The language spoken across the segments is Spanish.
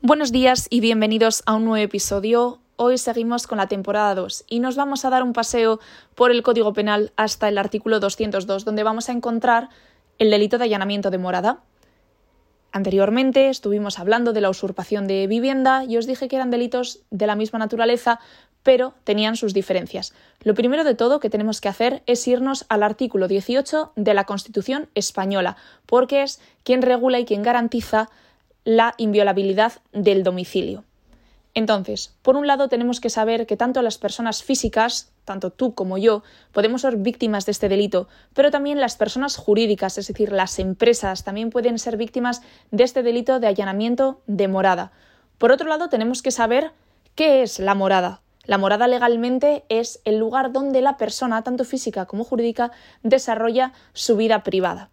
Buenos días y bienvenidos a un nuevo episodio. Hoy seguimos con la temporada 2 y nos vamos a dar un paseo por el Código Penal hasta el artículo 202, donde vamos a encontrar el delito de allanamiento de morada. Anteriormente estuvimos hablando de la usurpación de vivienda y os dije que eran delitos de la misma naturaleza, pero tenían sus diferencias. Lo primero de todo que tenemos que hacer es irnos al artículo 18 de la Constitución española, porque es quien regula y quien garantiza la inviolabilidad del domicilio. Entonces, por un lado tenemos que saber que tanto las personas físicas, tanto tú como yo, podemos ser víctimas de este delito, pero también las personas jurídicas, es decir, las empresas, también pueden ser víctimas de este delito de allanamiento de morada. Por otro lado, tenemos que saber qué es la morada. La morada legalmente es el lugar donde la persona, tanto física como jurídica, desarrolla su vida privada.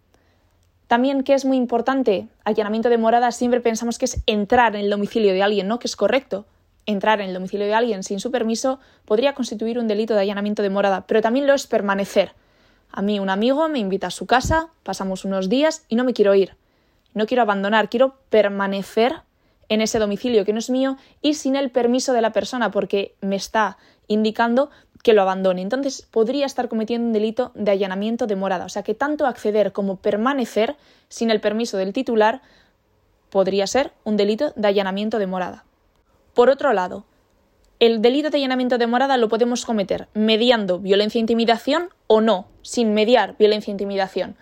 También, que es muy importante, allanamiento de morada, siempre pensamos que es entrar en el domicilio de alguien, ¿no? Que es correcto. Entrar en el domicilio de alguien sin su permiso podría constituir un delito de allanamiento de morada, pero también lo es permanecer. A mí un amigo me invita a su casa, pasamos unos días y no me quiero ir. No quiero abandonar, quiero permanecer en ese domicilio que no es mío y sin el permiso de la persona porque me está indicando que lo abandone. Entonces podría estar cometiendo un delito de allanamiento de morada. O sea que tanto acceder como permanecer sin el permiso del titular podría ser un delito de allanamiento de morada. Por otro lado, el delito de allanamiento de morada lo podemos cometer mediando violencia e intimidación o no, sin mediar violencia e intimidación.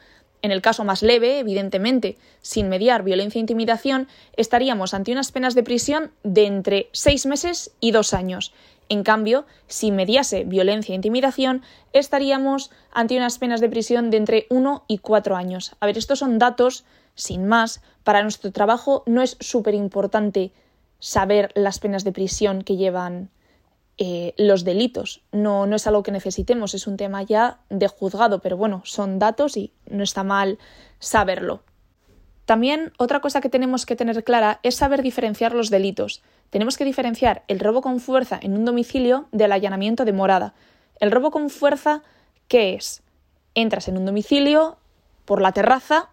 En el caso más leve, evidentemente, sin mediar violencia e intimidación, estaríamos ante unas penas de prisión de entre seis meses y dos años. En cambio, si mediase violencia e intimidación, estaríamos ante unas penas de prisión de entre 1 y 4 años. A ver, estos son datos, sin más, para nuestro trabajo no es súper importante saber las penas de prisión que llevan eh, los delitos. No, no es algo que necesitemos, es un tema ya de juzgado, pero bueno, son datos y no está mal saberlo. También otra cosa que tenemos que tener clara es saber diferenciar los delitos. Tenemos que diferenciar el robo con fuerza en un domicilio del allanamiento de morada. El robo con fuerza, ¿qué es? Entras en un domicilio, por la terraza,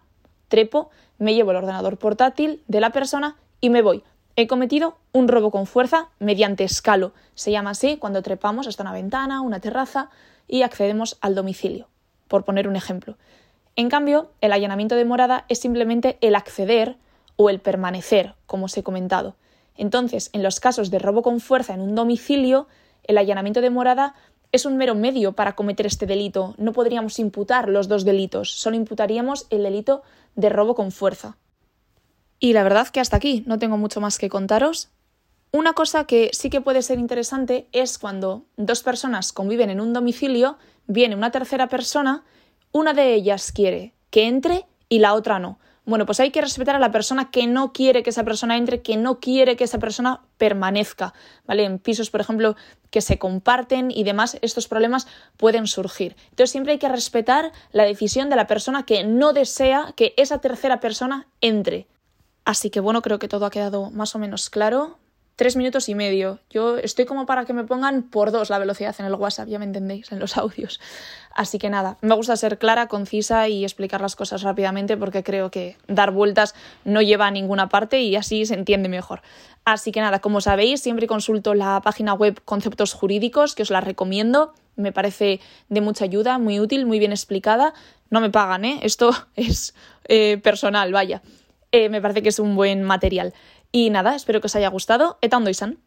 trepo, me llevo el ordenador portátil de la persona y me voy. He cometido un robo con fuerza mediante escalo. Se llama así cuando trepamos hasta una ventana, una terraza y accedemos al domicilio, por poner un ejemplo. En cambio, el allanamiento de morada es simplemente el acceder o el permanecer, como os he comentado. Entonces, en los casos de robo con fuerza en un domicilio, el allanamiento de morada es un mero medio para cometer este delito. No podríamos imputar los dos delitos, solo imputaríamos el delito de robo con fuerza. Y la verdad que hasta aquí no tengo mucho más que contaros. Una cosa que sí que puede ser interesante es cuando dos personas conviven en un domicilio, viene una tercera persona una de ellas quiere que entre y la otra no. Bueno, pues hay que respetar a la persona que no quiere que esa persona entre, que no quiere que esa persona permanezca, ¿vale? En pisos, por ejemplo, que se comparten y demás, estos problemas pueden surgir. Entonces siempre hay que respetar la decisión de la persona que no desea que esa tercera persona entre. Así que bueno, creo que todo ha quedado más o menos claro tres minutos y medio. Yo estoy como para que me pongan por dos la velocidad en el WhatsApp, ya me entendéis, en los audios. Así que nada, me gusta ser clara, concisa y explicar las cosas rápidamente porque creo que dar vueltas no lleva a ninguna parte y así se entiende mejor. Así que nada, como sabéis, siempre consulto la página web Conceptos Jurídicos, que os la recomiendo. Me parece de mucha ayuda, muy útil, muy bien explicada. No me pagan, ¿eh? Esto es eh, personal, vaya. Eh, me parece que es un buen material. Y nada, espero que os haya gustado. Eta ondo izan.